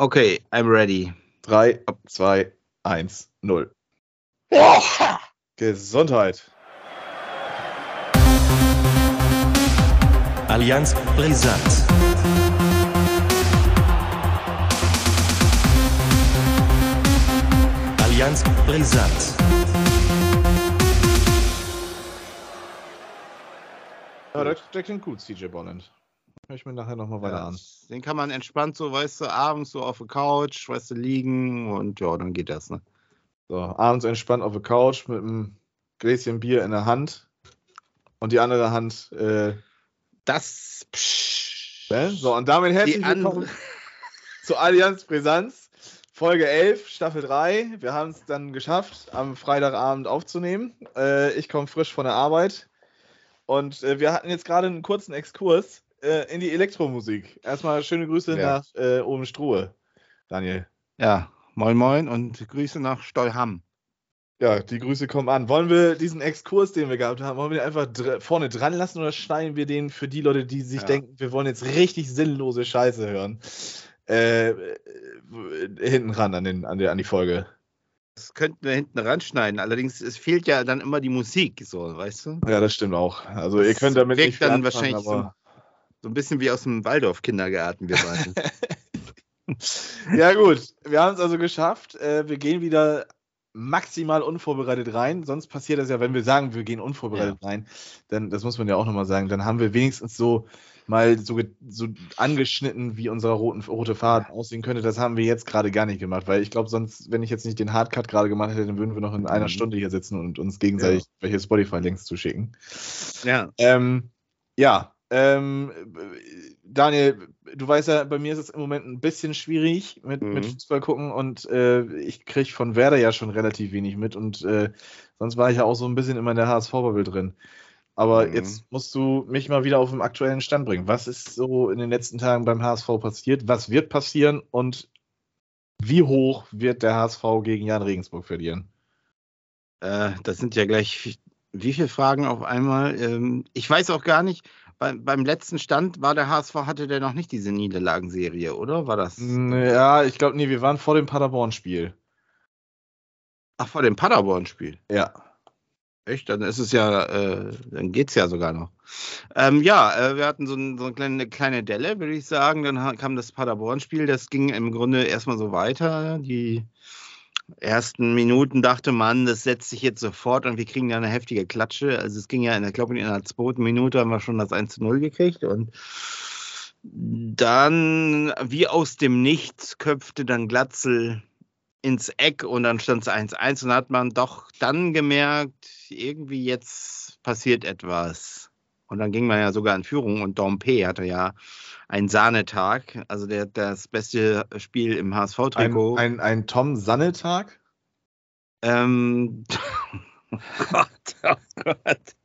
Okay, I'm ready. 3, 2, 1, 0. Gesundheit. Allianz Brisant. Allianz Brisant. Ja, der, der klingt gut, CJ Bonnet. Hör ich mir nachher nochmal weiter Ja, an. Den kann man entspannt so, weißt du, abends so auf der Couch, weißt du, liegen und ja, dann geht das, ne? So, abends entspannt auf der Couch mit einem Gläschen Bier in der Hand und die andere Hand. Äh, Das. Psch, ne? So, und damit herzlich willkommen zu Allianz Brisanz, Folge 11, Staffel 3. Wir haben es dann geschafft, am Freitagabend aufzunehmen. Äh, ich komme frisch von der Arbeit und äh, wir hatten jetzt gerade einen kurzen Exkurs äh, in die Elektromusik. Erstmal schöne Grüße Ja. nach äh, oben Struhe, Daniel. Ja, moin moin und Grüße nach Stolham. Ja, die Grüße kommen an. Wollen wir diesen Exkurs, den wir gehabt haben, wollen wir den einfach dr vorne dran lassen oder schneiden wir den für die Leute, die sich Ja. denken, wir wollen jetzt richtig sinnlose Scheiße hören, äh, hinten ran an, den, an, der, an die Folge? Das könnten wir hinten ranschneiden. Allerdings, es fehlt ja dann immer die Musik, so, weißt du? Ja, das stimmt auch. Also ihr Das könnt damit wirkt nicht dann anfangen, wahrscheinlich aber... So ein bisschen wie aus dem Waldorf-Kindergarten, wir beiden. Ja gut, wir haben es also geschafft. Äh, wir gehen wieder maximal unvorbereitet rein. Sonst passiert das ja, wenn wir sagen, wir gehen unvorbereitet rein, dann, das muss man ja auch nochmal sagen, dann haben wir wenigstens so mal so, so angeschnitten, wie unser roten, rote Faden aussehen könnte. Das haben wir jetzt gerade gar nicht gemacht, weil ich glaube, sonst, wenn ich jetzt nicht den Hardcut gerade gemacht hätte, dann würden wir noch in einer Mhm. Stunde hier sitzen und uns gegenseitig welche Spotify-Links zuschicken. ja. Ähm, ja, ähm, Daniel, du weißt ja, bei mir ist es im Moment ein bisschen schwierig mit, mit Mhm. Fußball gucken und äh, ich kriege von Werder ja schon relativ wenig mit und äh, sonst war ich ja auch so ein bisschen immer in der HSV-Bubble drin. Aber Mhm. jetzt musst du mich mal wieder auf den aktuellen Stand bringen. Was ist so in den letzten Tagen beim HSV passiert? Was wird passieren und wie hoch wird der HSV gegen Jan Regensburg verlieren? Äh, das sind ja gleich wie viele Fragen auf einmal. Ähm, ich weiß auch gar nicht, bei, beim letzten Stand war der HSV, hatte der noch nicht diese Niederlagenserie, oder? War das? Ja, ich glaube, nee, wir waren vor dem Paderborn-Spiel. Ach, vor dem Paderborn-Spiel. Ja. Echt? Dann ist es ja, äh, dann geht's ja sogar noch. Ähm, ja, äh, wir hatten so, ein, so eine kleine, kleine Delle, würde ich sagen. Dann kam das Paderborn-Spiel. Das ging im Grunde erstmal so weiter. Die ersten Minuten dachte man, das setzt sich jetzt sofort und wir kriegen ja eine heftige Klatsche. Also es ging ja, in der, glaube ich, in der zweiten Minute haben wir schon das 1 zu 0 gekriegt und dann, wie aus dem Nichts, köpfte dann Glatzel ins Eck und dann stand es 1-1 und hat man doch dann gemerkt, irgendwie jetzt passiert etwas. Und dann ging man ja sogar in Führung und Dompe hatte ja einen Sahnetag, also der das beste Spiel im Ein, HSV-Trikot. ein, ein Tom Sanne-Tag? Ähm, oh Gott, oh Gott.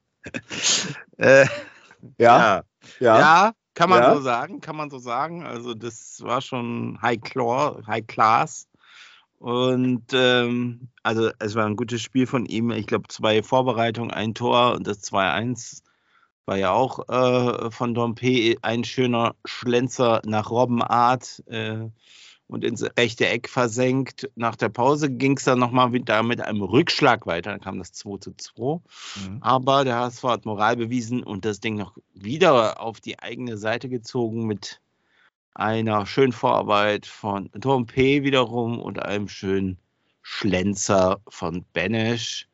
äh, ja. Ja. Ja, kann man Ja. so sagen, kann man so sagen. Also das war schon High, Claw, High Class. Und ähm, also es war ein gutes Spiel von ihm. Ich glaube, zwei Vorbereitungen, ein Tor und das 2-1 war ja auch äh, von Dompe ein schöner Schlenzer nach Robbenart äh, und ins rechte Eck versenkt. Nach der Pause ging es dann nochmal wieder mit einem Rückschlag weiter. Dann kam das 2 zu 2. Mhm. Aber der HSV hat Moral bewiesen und das Ding noch wieder auf die eigene Seite gezogen mit einer schönen Vorarbeit von Tom P. wiederum und einem schönen Schlenzer von Benesch,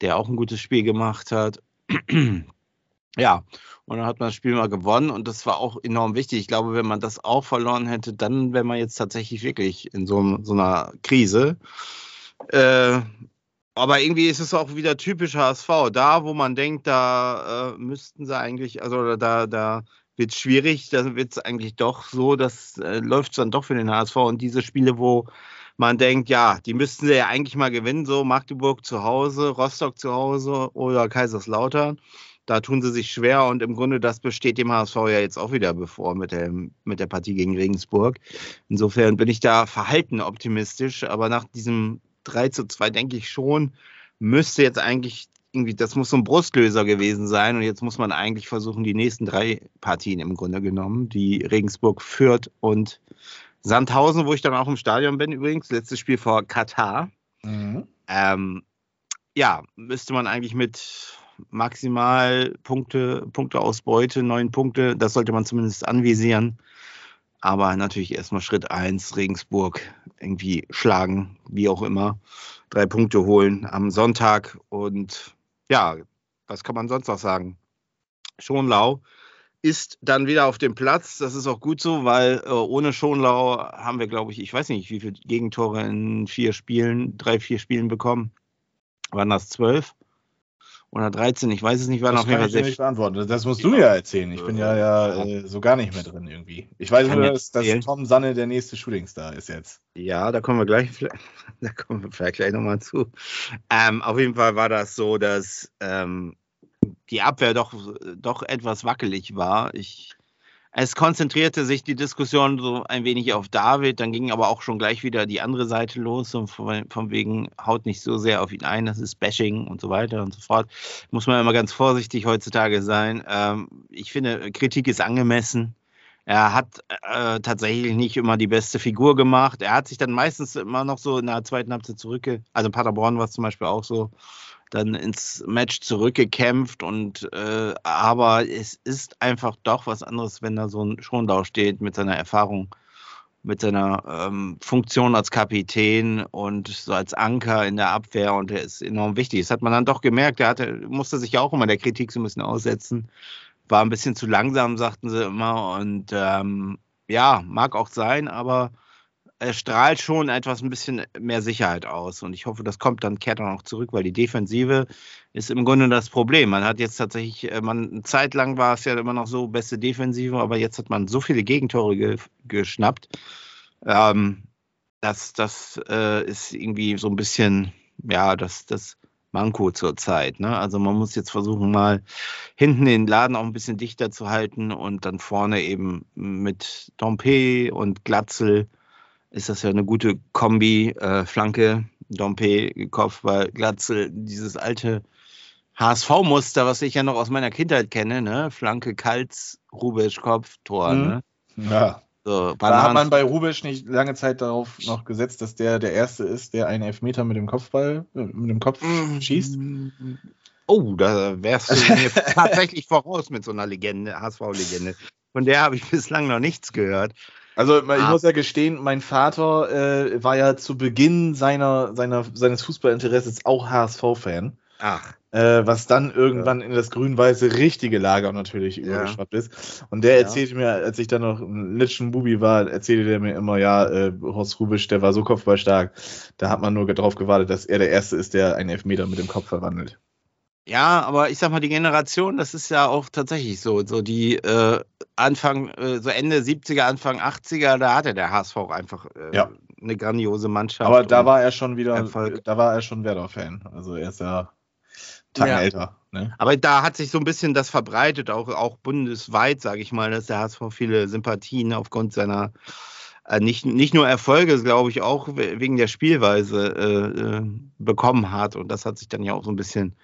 der auch ein gutes Spiel gemacht hat. Ja, und dann hat man das Spiel mal gewonnen und das war auch enorm wichtig. Ich glaube, wenn man das auch verloren hätte, dann wäre man jetzt tatsächlich wirklich in so, so einer Krise. Äh, aber irgendwie ist es auch wieder typisch HSV. Da, wo man denkt, da äh, müssten sie eigentlich, also da, da wird es schwierig, da wird es eigentlich doch so, dass äh, läuft es dann doch für den HSV. Und diese Spiele, wo man denkt, ja, die müssten sie ja eigentlich mal gewinnen, so Magdeburg zu Hause, Rostock zu Hause oder Kaiserslautern. Da tun sie sich schwer und im Grunde das besteht dem HSV ja jetzt auch wieder bevor mit der, mit der Partie gegen Regensburg. Insofern bin ich da verhalten optimistisch, aber nach diesem 3 zu 2 denke ich schon, müsste jetzt eigentlich irgendwie, das muss so ein Brustlöser gewesen sein und jetzt muss man eigentlich versuchen, die nächsten drei Partien im Grunde genommen, die Regensburg führt und Sandhausen, wo ich dann auch im Stadion bin übrigens, letztes Spiel vor Katar. Mhm. Ähm, ja, müsste man eigentlich mit maximal Punkte, Punkteausbeute, neun Punkte, das sollte man zumindest anvisieren. Aber natürlich erstmal Schritt eins Regensburg irgendwie schlagen, wie auch immer. Drei Punkte holen am Sonntag. Und ja, was kann man sonst noch sagen? Schonlau ist dann wieder auf dem Platz. Das ist auch gut so, weil äh, ohne Schonlau haben wir, glaube ich, ich weiß nicht, wie viele Gegentore in vier Spielen, drei, vier Spielen bekommen. Waren das zwölf? Oder 13, ich weiß es nicht, waren auf jeden kann Fall ich dir nicht sehr beantworten. Das musst du mir ja erzählen. Ich bin ja, ja äh, so gar nicht mehr drin irgendwie. Ich weiß nur, dass, dass. Tom Sanne der nächste Shootingstar ist jetzt. Ja, da kommen wir gleich, da kommen wir vielleicht gleich nochmal zu. Ähm, auf jeden Fall war das so, dass ähm, die Abwehr doch, doch etwas wackelig war. Ich, es konzentrierte sich die Diskussion so ein wenig auf David, dann ging aber auch schon gleich wieder die andere Seite los und von, von wegen haut nicht so sehr auf ihn ein, das ist Bashing und so weiter und so fort. Muss man immer ganz vorsichtig heutzutage sein. Ähm, ich finde, Kritik ist angemessen. Er hat äh, tatsächlich nicht immer die beste Figur gemacht. Er hat sich dann meistens immer noch so in der zweiten Halbzeit zurückge... Also Paderborn war es zum Beispiel auch so, dann ins Match zurückgekämpft und äh, aber es ist einfach doch was anderes, wenn da so ein Schondau steht mit seiner Erfahrung, mit seiner ähm, Funktion als Kapitän und so als Anker in der Abwehr und er ist enorm wichtig. Das hat man dann doch gemerkt. Er hatte, musste sich ja auch immer der Kritik so ein bisschen aussetzen. War ein bisschen zu langsam, sagten sie immer. Und ähm, ja, mag auch sein, aber er strahlt schon etwas ein bisschen mehr Sicherheit aus. Und ich hoffe, das kommt dann, kehrt dann auch zurück, weil die Defensive ist im Grunde das Problem. Man hat jetzt tatsächlich, äh, man, eine Zeit lang war es ja immer noch so, beste Defensive, aber jetzt hat man so viele Gegentore ge geschnappt. Ähm, das das äh, ist irgendwie so ein bisschen, ja, das, das Manko zur Zeit. Ne? Also man muss jetzt versuchen, mal hinten den Laden auch ein bisschen dichter zu halten und dann vorne eben mit Dompe und Glatzel ist das ja eine gute Kombi, äh, Flanke, Dompe, Kopfball, Glatzel, dieses alte HSV-Muster, was ich ja noch aus meiner Kindheit kenne, ne? Flanke, Kalz, Rubisch, Kopf, Tor, Mhm. ne? Ja. So, Da hat man bei Rubisch nicht lange Zeit darauf noch gesetzt, dass der der Erste ist, der einen Elfmeter mit dem Kopfball, äh, mit dem Kopf schießt. Oh, da wärst du mir tatsächlich voraus mit so einer Legende, HSV-Legende. Von der habe ich bislang noch nichts gehört. Also ich Ah. muss ja gestehen, mein Vater äh, war ja zu Beginn seiner, seiner, seines Fußballinteresses auch HSV-Fan. Ach, Äh, was dann irgendwann in das grün-weiße richtige Lager natürlich übergeschwappt ist. Und der Ja. erzählte mir, als ich dann noch ein Litschen Bubi war, erzählte der mir immer, ja, äh, Horst Rubisch, der war so kopfballstark, da hat man nur drauf gewartet, dass er der Erste ist, der einen Elfmeter mit dem Kopf verwandelt. Ja, aber ich sag mal, die Generation, das ist ja auch tatsächlich so. So die äh, Anfang, äh, so Ende 70er, Anfang 80er, da hatte der HSV auch einfach äh, Ja. eine grandiose Mannschaft. Aber da war er schon wieder, Erfolg. da war er schon Werder-Fan. Also er ist ja Tacken Ja. älter. Ne? Aber da hat sich so ein bisschen das verbreitet, auch, auch bundesweit, sage ich mal, dass der HSV viele Sympathien aufgrund seiner äh, nicht, nicht nur Erfolge, glaube ich, auch we- wegen der Spielweise äh, äh, bekommen hat. Und das hat sich dann ja auch so ein bisschen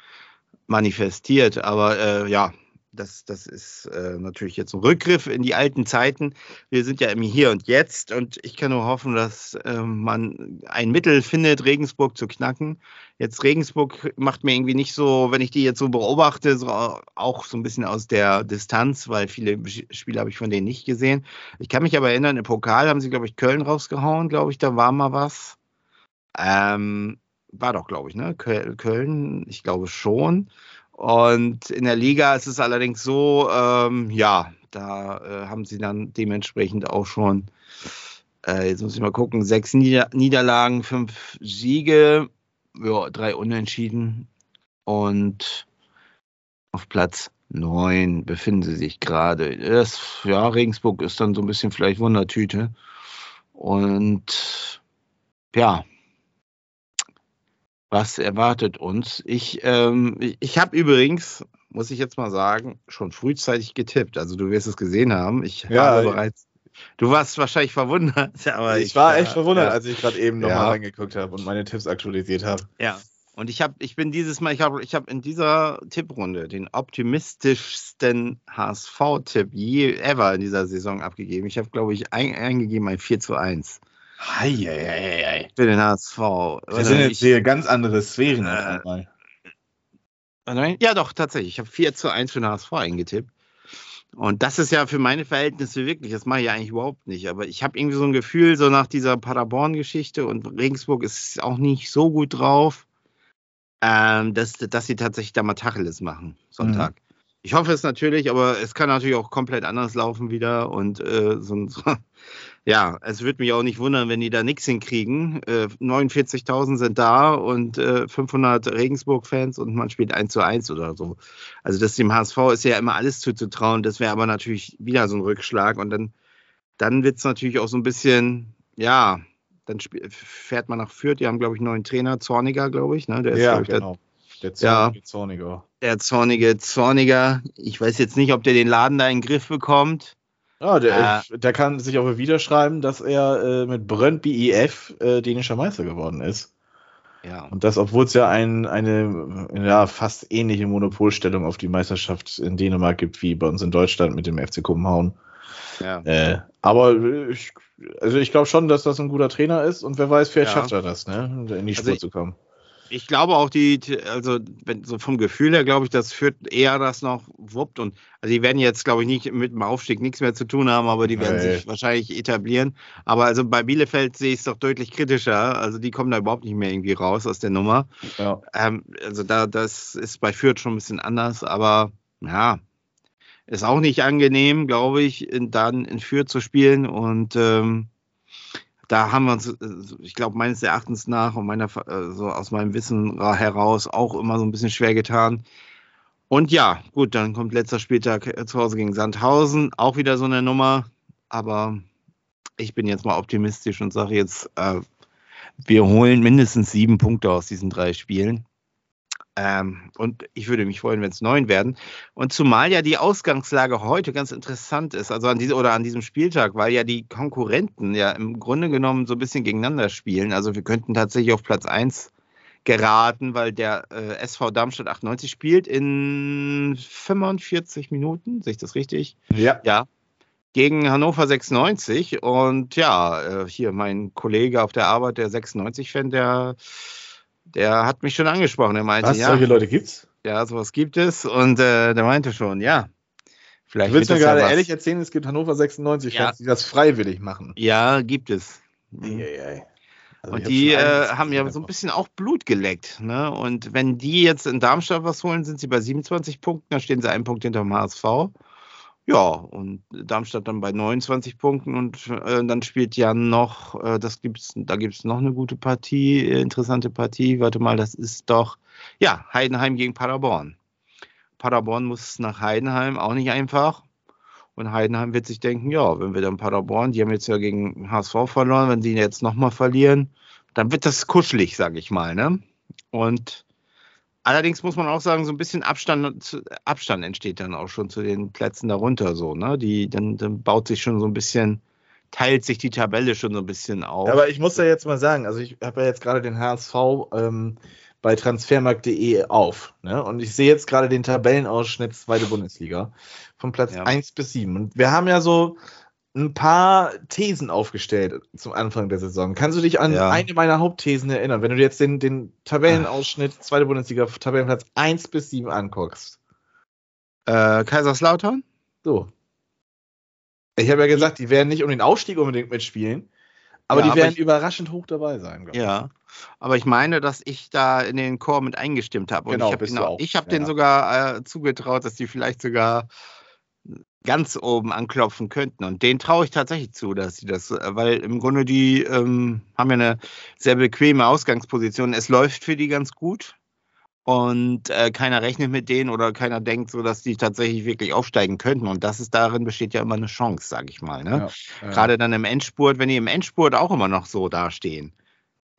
manifestiert. Aber äh, ja, das, das ist äh, natürlich jetzt ein Rückgriff in die alten Zeiten. Wir sind ja im Hier und Jetzt und ich kann nur hoffen, dass äh, man ein Mittel findet, Regensburg zu knacken. Jetzt Regensburg macht mir irgendwie nicht so, wenn ich die jetzt so beobachte, so auch so ein bisschen aus der Distanz, weil viele Spiele habe ich von denen nicht gesehen. Ich kann mich aber erinnern, im Pokal haben sie, glaube ich, Köln rausgehauen, glaube ich, da war mal was. Ähm, war doch, glaube ich, ne? Köl- Köln, ich glaube schon. Und in der Liga ist es allerdings so, ähm, ja, da äh, haben sie dann dementsprechend auch schon, äh, jetzt muss ich mal gucken, sechs Nieder Niederlagen, fünf Siege, ja, drei Unentschieden und auf Platz neun befinden sie sich gerade. Ja, Regensburg ist dann so ein bisschen vielleicht Wundertüte. Und ja, was erwartet uns? Ich, ähm, ich, ich habe übrigens, muss ich jetzt mal sagen, schon frühzeitig getippt. Also du wirst es gesehen haben. Ich Ja, habe ich- bereits. Du warst wahrscheinlich verwundert, aber ich, war echt äh, verwundert, ja, als ich gerade eben nochmal Ja. reingeguckt habe und meine Tipps aktualisiert habe. Ja. Und ich habe, ich bin dieses Mal, ich habe, ich habe in dieser Tipprunde den optimistischsten HSV-Tipp je ever in dieser Saison abgegeben. Ich habe, glaube ich, ein, eingegeben ein 4 zu 1 Heieiei. für den HSV. Das sind jetzt hier ganz andere Sphären. auf Äh, einmal. Ja, doch, tatsächlich. Ich habe 4 zu 1 für den HSV eingetippt. Und das ist ja für meine Verhältnisse wirklich, das mache ich ja eigentlich überhaupt nicht. Aber ich habe irgendwie so ein Gefühl, so nach dieser Paderborn-Geschichte und Regensburg ist auch nicht so gut drauf, ähm, dass, dass sie tatsächlich da mal Tacheles machen, Sonntag. Ich hoffe es natürlich, aber es kann natürlich auch komplett anders laufen wieder. Und äh, so, so, ja, es würde mich auch nicht wundern, wenn die da nichts hinkriegen. Äh, 49.000 sind da und äh, 500 Regensburg-Fans und man spielt 1 zu 1 oder so. Also das dem HSV ist ja immer alles zuzutrauen. Das wäre aber natürlich wieder so ein Rückschlag. Und dann, dann wird es natürlich auch so ein bisschen, ja, dann fährt man nach Fürth. Die haben, glaube ich, einen neuen Trainer, Zorniger, glaube ich. Ne? Der ist, Ja, ich, genau. Der Ja. zornige Zorniger. der zornige Zorniger. Ich weiß jetzt nicht, ob der den Laden da in den Griff bekommt. Ah, der, der kann sich auch wieder schreiben, dass er äh, mit Brøndby IF äh, dänischer Meister geworden ist. Ja. Und das, obwohl es ja ein, eine ja, fast ähnliche Monopolstellung auf die Meisterschaft in Dänemark gibt, wie bei uns in Deutschland mit dem FC Kopenhagen. ja. Äh, aber ich, also ich glaube schon, dass das ein guter Trainer ist und wer weiß, vielleicht Ja. schafft er das, ne? in die Also Spur ich- zu kommen. Ich glaube auch die, also wenn, so vom Gefühl her glaube ich, das führt eher das noch wuppt und also die werden jetzt glaube ich nicht mit dem Aufstieg nichts mehr zu tun haben, aber die werden Nee. sich wahrscheinlich etablieren. Aber also bei Bielefeld sehe ich es doch deutlich kritischer. Also die kommen da überhaupt nicht mehr irgendwie raus aus der Nummer. Ja. Ähm, also da das ist bei Fürth schon ein bisschen anders, aber ja ist auch nicht angenehm, glaube ich, in, dann in Fürth zu spielen und ähm, da haben wir uns, äh, ich glaube, meines Erachtens nach und meiner, äh, so aus meinem Wissen ra- heraus auch immer so ein bisschen schwer getan. Und ja, gut, dann kommt letzter Spieltag äh, zu Hause gegen Sandhausen, auch wieder so eine Nummer. Aber ich bin jetzt mal optimistisch und sage jetzt, äh, wir holen mindestens sieben Punkte aus diesen drei Spielen. Ähm, und ich würde mich freuen, wenn es neun werden. Und zumal ja die Ausgangslage heute ganz interessant ist, also an diesem oder an diesem Spieltag, weil ja die Konkurrenten ja im Grunde genommen so ein bisschen gegeneinander spielen. Also wir könnten tatsächlich auf Platz 1 geraten, weil der äh, SV Darmstadt 98 spielt in 45 Minuten, sehe ich das richtig? Ja. Ja. Gegen Hannover 96. Und ja, äh, hier mein Kollege auf der Arbeit, der 96-Fan, der, der hat mich schon angesprochen. Er meinte, Was, ja, solche Leute gibt's? ja, sowas gibt es. Und äh, der meinte schon, ja. Vielleicht Du willst mir ja gerade was. ehrlich erzählen, es gibt Hannover 96 Ja. Fans, die das freiwillig machen. Ja, gibt es. Eieiei. Also Und die äh, haben ja so ein bisschen auch Blut geleckt. Ne? Und wenn die jetzt in Darmstadt was holen, sind sie bei 27 Punkten, dann stehen sie einen Punkt hinter dem HSV. Ja, und Darmstadt dann bei 29 Punkten und äh, dann spielt ja noch, äh, das gibt's, da gibt es noch eine gute Partie, äh, interessante Partie. Warte mal, das ist doch, ja, Heidenheim gegen Paderborn. Paderborn muss nach Heidenheim, auch nicht einfach. Und Heidenheim wird sich denken, ja, wenn wir dann Paderborn, die haben jetzt ja gegen HSV verloren, wenn sie jetzt nochmal verlieren, dann wird das kuschelig, sage ich mal. Ne? Und allerdings muss man auch sagen, so ein bisschen Abstand, Abstand entsteht dann auch schon zu den Plätzen darunter so. Ne? Die, dann, dann baut sich schon so ein bisschen, teilt sich die Tabelle schon so ein bisschen auf. Aber ich muss ja jetzt mal sagen, also ich habe ja jetzt gerade den HSV ähm, bei transfermarkt.de auf. Ne? Und ich sehe jetzt gerade den Tabellenausschnitt zweite Bundesliga von Platz Ja. 1 bis 7. Und wir haben ja so ein paar Thesen aufgestellt zum Anfang der Saison. Kannst du dich an Ja. eine meiner Hauptthesen erinnern, wenn du jetzt den, den Tabellenausschnitt zweite Bundesliga, Tabellenplatz 1 bis 7 anguckst? äh, Kaiserslautern? So. Ich habe ja gesagt, die werden nicht um den Aufstieg unbedingt mitspielen, aber Ja, die aber werden ich- überraschend hoch dabei sein. Ja, aber ich meine, dass ich da in den Chor mit eingestimmt habe. Und Genau, ich habe auch- auch, ich habe ja. denen sogar äh, zugetraut, dass die vielleicht sogar ganz oben anklopfen könnten. Und denen traue ich tatsächlich zu, dass sie das, äh, weil im Grunde die ähm, haben ja eine sehr bequeme Ausgangsposition. Es läuft für die ganz gut. Und äh, keiner rechnet mit denen oder keiner denkt so, dass die tatsächlich wirklich aufsteigen könnten. Und das ist darin besteht ja immer eine Chance, sage ich mal. Ne? Ja, ja. Gerade dann im Endspurt, wenn die im Endspurt auch immer noch so dastehen.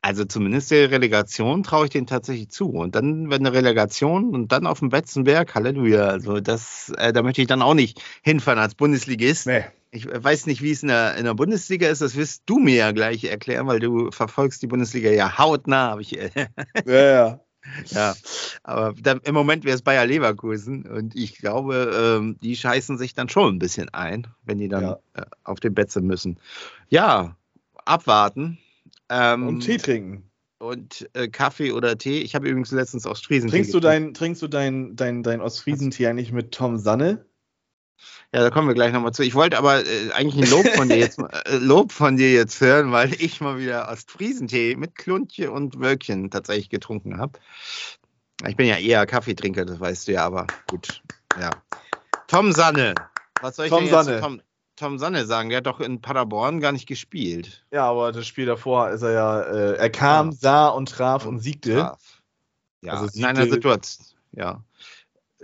Also zumindest der Relegation traue ich denen tatsächlich zu. Und dann, wenn eine Relegation und dann auf dem Betzenberg, Halleluja. Also das, äh, da möchte ich dann auch nicht hinfahren als Bundesligist. Nee. Ich weiß nicht, wie es in der, in der Bundesliga ist. Das wirst du mir ja gleich erklären, weil du verfolgst die Bundesliga ja hautnah. Hab ich, äh, Ja, ja. Ja, aber dann, im Moment wäre es Bayer Leverkusen und ich glaube, ähm, die scheißen sich dann schon ein bisschen ein, wenn die dann Ja. äh, auf den Betze müssen. Ja, abwarten. Ähm, Und Tee trinken. und äh, Kaffee oder Tee. Ich habe übrigens letztens Ostfriesen. Trinkst du dein, trinkst du dein, dein, dein Ostfriesentee eigentlich mit Tom Sanne? Ja, da kommen wir gleich nochmal zu. Ich wollte aber äh, eigentlich ein Lob von dir jetzt äh, Lob von dir jetzt hören, weil ich mal wieder Ostfriesentee mit Kluntje und Wölkchen tatsächlich getrunken habe. Ich bin ja eher Kaffeetrinker, das weißt du ja, aber gut. Ja. Tom Sanne. Was soll ich Tom denn jetzt Sanne. Tom, Tom Sanne sagen? Der hat doch in Paderborn gar nicht gespielt. Ja, aber das Spiel davor ist er ja, äh, er kam, Ja. sah und traf und siegte. Traf. Ja, Also in einer siegte- Situation. Ja.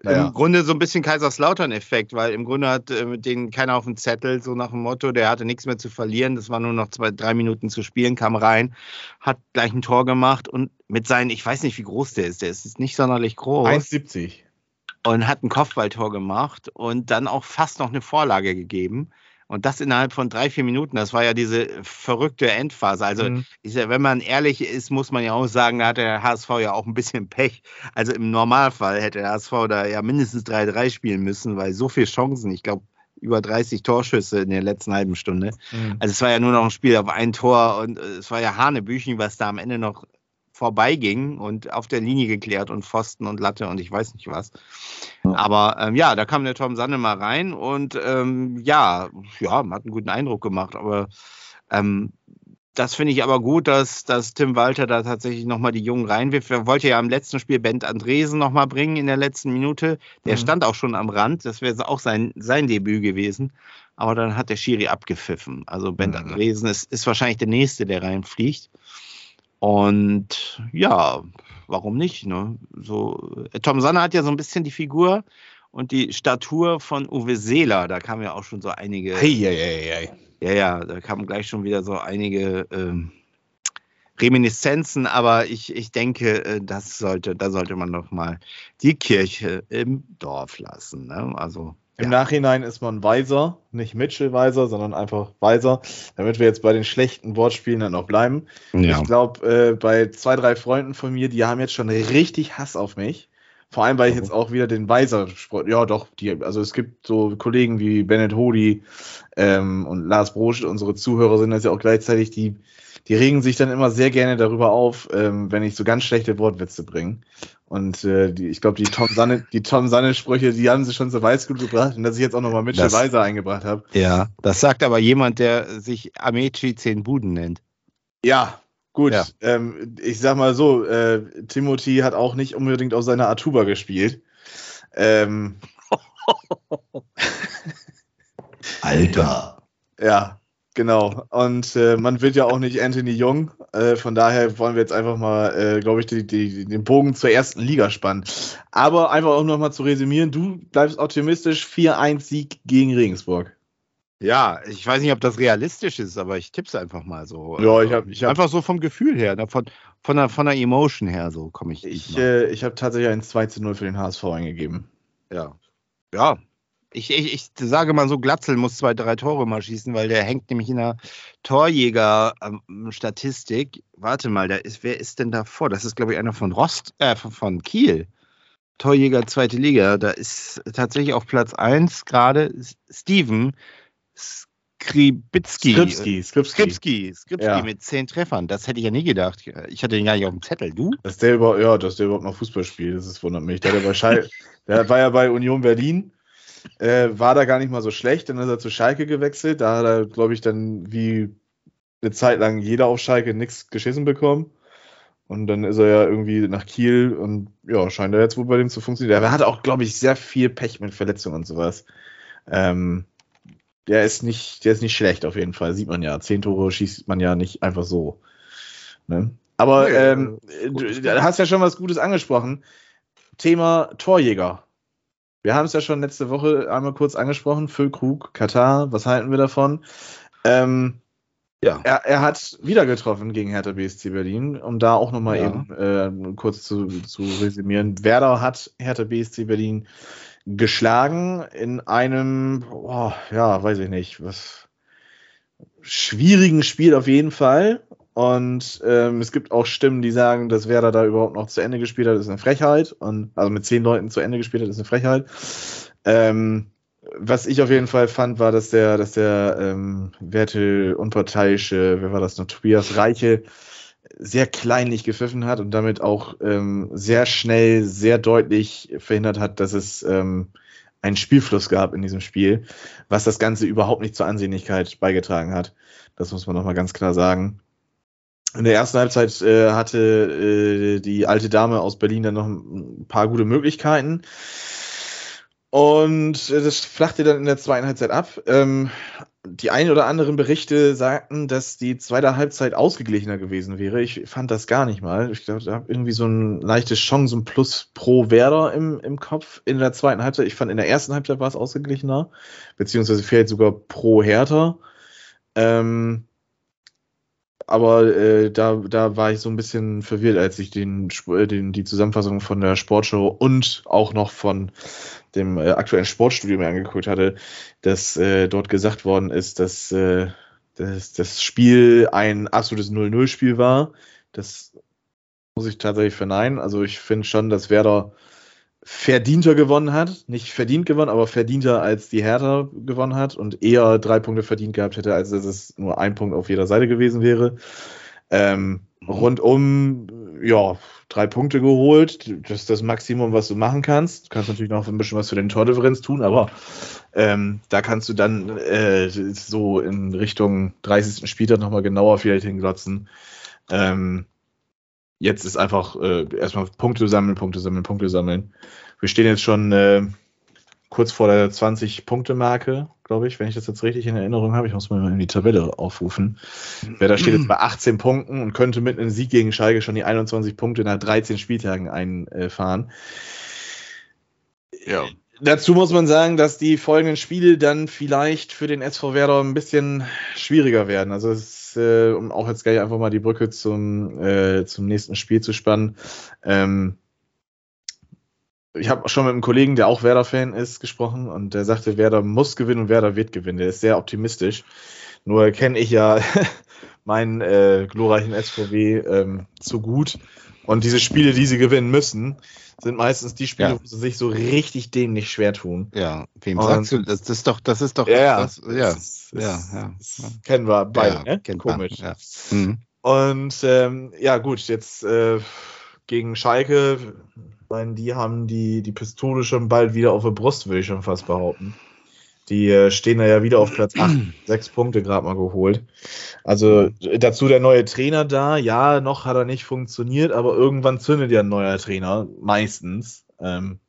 Naja. Im Grunde so ein bisschen Kaiserslautern-Effekt, weil im Grunde hat äh, mit denen keiner auf dem Zettel, so nach dem Motto, der hatte nichts mehr zu verlieren. Das war nur noch zwei, drei Minuten zu spielen, kam rein, hat gleich ein Tor gemacht und mit seinen, ich weiß nicht, wie groß der ist, der ist nicht sonderlich groß 1,70. Und hat ein Kopfballtor gemacht und dann auch fast noch eine Vorlage gegeben. Und das innerhalb von drei, vier Minuten. Das war ja diese verrückte Endphase. Also, Mhm. sag, wenn man ehrlich ist, muss man ja auch sagen, da hat der HSV ja auch ein bisschen Pech. Also im Normalfall hätte der HSV da ja mindestens 3-3 spielen müssen, weil so viele Chancen, ich glaube, über 30 Torschüsse in der letzten halben Stunde. Mhm. Also es war ja nur noch ein Spiel auf ein Tor und äh, es war ja Hanebüchen, was da am Ende noch vorbeiging und auf der Linie geklärt und Pfosten und Latte und ich weiß nicht was. Aber ähm, ja, da kam der Tom Sanne mal rein und ähm, ja, ja, hat einen guten Eindruck gemacht. Aber ähm, das finde ich aber gut, dass, dass Tim Walter da tatsächlich nochmal die Jungen reinwirft. Er wollte ja am letzten Spiel Bent Andresen nochmal bringen in der letzten Minute. Der Mhm. stand auch schon am Rand. Das wäre auch sein, sein Debüt gewesen. Aber dann hat der Schiri abgepfiffen. Also Bent Mhm. Andresen ist, ist wahrscheinlich der Nächste, der reinfliegt. Und ja, warum nicht? Ne? So, äh, Tom Sanne hat ja so ein bisschen die Figur und die Statur von Uwe Seeler. Da kamen ja auch schon so einige. Eieiei. Ja, ja, da kamen gleich schon wieder so einige ähm, Reminiszenzen, aber ich, ich denke, äh, das sollte, da sollte man doch mal die Kirche im Dorf lassen. Ne? Also, Im ja. Nachhinein ist man weiser, nicht Mitchell weiser, sondern einfach weiser, damit wir jetzt bei den schlechten Wortspielen dann noch bleiben. ja. Ich glaube, äh, bei zwei, drei Freunden von mir, die haben jetzt schon richtig Hass auf mich. Vor allem, weil ich jetzt auch wieder den Weiser, ja doch, die, also es gibt so Kollegen wie Bennett Hodi ähm, und Lars Brosch, unsere Zuhörer sind das ja auch gleichzeitig, die, die regen sich dann immer sehr gerne darüber auf, ähm, wenn ich so ganz schlechte Wortwitze bringe. Und äh, die, ich glaube, die Tom Sanne, die Tom Sanne-Sprüche, die haben sie schon so Weißgut gebracht und dass ich jetzt auch nochmal Mitchell Das- Weiser eingebracht habe. ja, das sagt aber jemand, der sich Amechi 10 Buden nennt. Ja, gut. Ja. Ähm, ich sag mal so, äh, Timothy hat auch nicht unbedingt auf seiner Atuba gespielt. Ähm, Alter. ja, genau. Und äh, man wird ja auch nicht Anthony Jung. Äh, von daher wollen wir jetzt einfach mal, äh, glaube ich, die, die, den Bogen zur ersten Liga spannen. Aber einfach auch nochmal zu resümieren, du bleibst optimistisch, 4-1-Sieg gegen Regensburg. Ja, ich weiß nicht, ob das realistisch ist, aber ich tipp's einfach mal so. Ja, ich hab- ich hab- einfach so vom Gefühl her, ne, von, von, der, von der Emotion her, so komme ich. Ich, äh, ich habe tatsächlich ein 2-0 für den HSV eingegeben. Ja. Ja. Ich, ich, ich sage mal so, Glatzel muss zwei, drei Tore mal schießen, weil der hängt nämlich in der Torjäger-Statistik. Warte mal, da ist, wer ist denn davor? Das ist, glaube ich, einer von Rost, äh, von- Kiel. Torjäger zweite Liga. Da ist tatsächlich auf Platz 1 gerade Steven Skribitski. Skripski, Skripski. Skripski, Skripski Ja. mit zehn Treffern. Das hätte ich ja nie gedacht. Ich hatte den gar nicht auf dem Zettel. Du? Dass der überhaupt, ja, dass der überhaupt noch Fußball spielt, das ist, wundert mich. Der, hat ja bei Schal der war ja bei Union Berlin, äh, war da gar nicht mal so schlecht, dann ist er zu Schalke gewechselt. Da hat er, glaube ich, dann wie eine Zeit lang jeder auf Schalke nichts geschissen bekommen. Und dann ist er ja irgendwie nach Kiel und ja, scheint er jetzt wohl bei dem zu funktionieren. Er hat auch, glaube ich, sehr viel Pech mit Verletzungen und sowas. Ähm, der ist nicht, der ist nicht schlecht auf jeden Fall, sieht man ja. Zehn Tore schießt man ja nicht einfach so. Ne? Aber Nee, ähm, du du hast ja schon was Gutes angesprochen. Thema Torjäger. Wir haben es ja schon letzte Woche einmal kurz angesprochen. Füllkrug, Katar, was halten wir davon? Ähm, Ja. er, er hat wieder getroffen gegen Hertha BSC Berlin, um da auch nochmal Ja. eben äh, kurz zu, zu resümieren. Werder hat Hertha BSC Berlin geschlagen in einem, oh, ja, weiß ich nicht, was schwierigen Spiel auf jeden Fall. Und ähm, es gibt auch Stimmen, die sagen, dass Werder da überhaupt noch zu Ende gespielt hat, ist eine Frechheit. Und also mit zehn Leuten zu Ende gespielt hat, ist eine Frechheit. Ähm, was ich auf jeden Fall fand, war, dass der, dass der ähm, werte unparteiische, wer war das noch, Tobias Reiche, sehr kleinlich gepfiffen hat und damit auch ähm, sehr schnell, sehr deutlich verhindert hat, dass es ähm, einen Spielfluss gab in diesem Spiel, was das Ganze überhaupt nicht zur Ansehnlichkeit beigetragen hat. Das muss man nochmal ganz klar sagen. In der ersten Halbzeit äh, hatte äh, die alte Dame aus Berlin dann noch ein paar gute Möglichkeiten. Und äh, das flachte dann in der zweiten Halbzeit ab. Ähm, die ein oder anderen Berichte sagten, dass die zweite Halbzeit ausgeglichener gewesen wäre. Ich fand das gar nicht mal. Ich glaube, da habe irgendwie so ein leichtes Chancen plus pro Werder im, im Kopf in der zweiten Halbzeit. Ich fand in der ersten Halbzeit war es ausgeglichener, beziehungsweise fehlt sogar pro Hertha. Ähm, aber äh, da, da war ich so ein bisschen verwirrt, als ich den, äh, den, die Zusammenfassung von der Sportshow und auch noch von dem äh, aktuellen Sportstudio mir angeguckt hatte, dass äh, dort gesagt worden ist, dass, äh, dass das Spiel ein absolutes 0-0-Spiel war. Das muss ich tatsächlich verneinen. Also ich finde schon, dass Werder verdienter gewonnen hat. Nicht verdient gewonnen, aber verdienter als die Hertha gewonnen hat und eher drei Punkte verdient gehabt hätte, als dass es nur ein Punkt auf jeder Seite gewesen wäre. Ähm, rundum, ja, drei Punkte geholt. Das ist das Maximum, was du machen kannst. Du kannst natürlich noch ein bisschen was für den Tordifferenz tun, aber ähm, da kannst du dann äh, so in Richtung 30. Spieltag nochmal genauer vielleicht hinglotzen. Ähm, jetzt ist einfach äh, erstmal Punkte sammeln, Punkte sammeln, Punkte sammeln. Wir stehen jetzt schon äh, kurz vor der 20-Punkte-Marke, glaube ich, wenn ich das jetzt richtig in Erinnerung habe. Ich muss mal in die Tabelle aufrufen. Wer da steht jetzt bei 18 Punkten und könnte mit einem Sieg gegen Schalke schon die 21 Punkte nach 13 Spieltagen einfahren. Ja. Dazu muss man sagen, dass die folgenden Spiele dann vielleicht für den SV Werder ein bisschen schwieriger werden. Also es, äh, um auch jetzt gleich einfach mal die Brücke zum, äh, zum nächsten Spiel zu spannen. Ähm, ich habe schon mit einem Kollegen, der auch Werder-Fan ist, gesprochen und der sagte, Werder muss gewinnen und Werder wird gewinnen. Der ist sehr optimistisch. Nur kenne ich ja meinen äh, glorreichen SVW ähm, zu gut. Und diese Spiele, die sie gewinnen müssen, sind meistens die Spiele, ja. wo sie sich so richtig dämlich schwer tun. Ja, wem und, sagst du? Das, ist doch, das ist doch, ja, das, ja, das, ja, ja, ja, kennen wir beide, ne? Komisch. Man, mhm. Und ähm, ja, gut, jetzt äh, gegen Schalke, meine, die haben die, die Pistole schon bald wieder auf der Brust, würde ich schon fast behaupten. Die äh, stehen da ja wieder auf Platz 8, sechs Punkte gerade mal geholt. Also dazu der neue Trainer da. Ja, noch hat er nicht funktioniert, aber irgendwann zündet ja ein neuer Trainer, meistens. Ähm,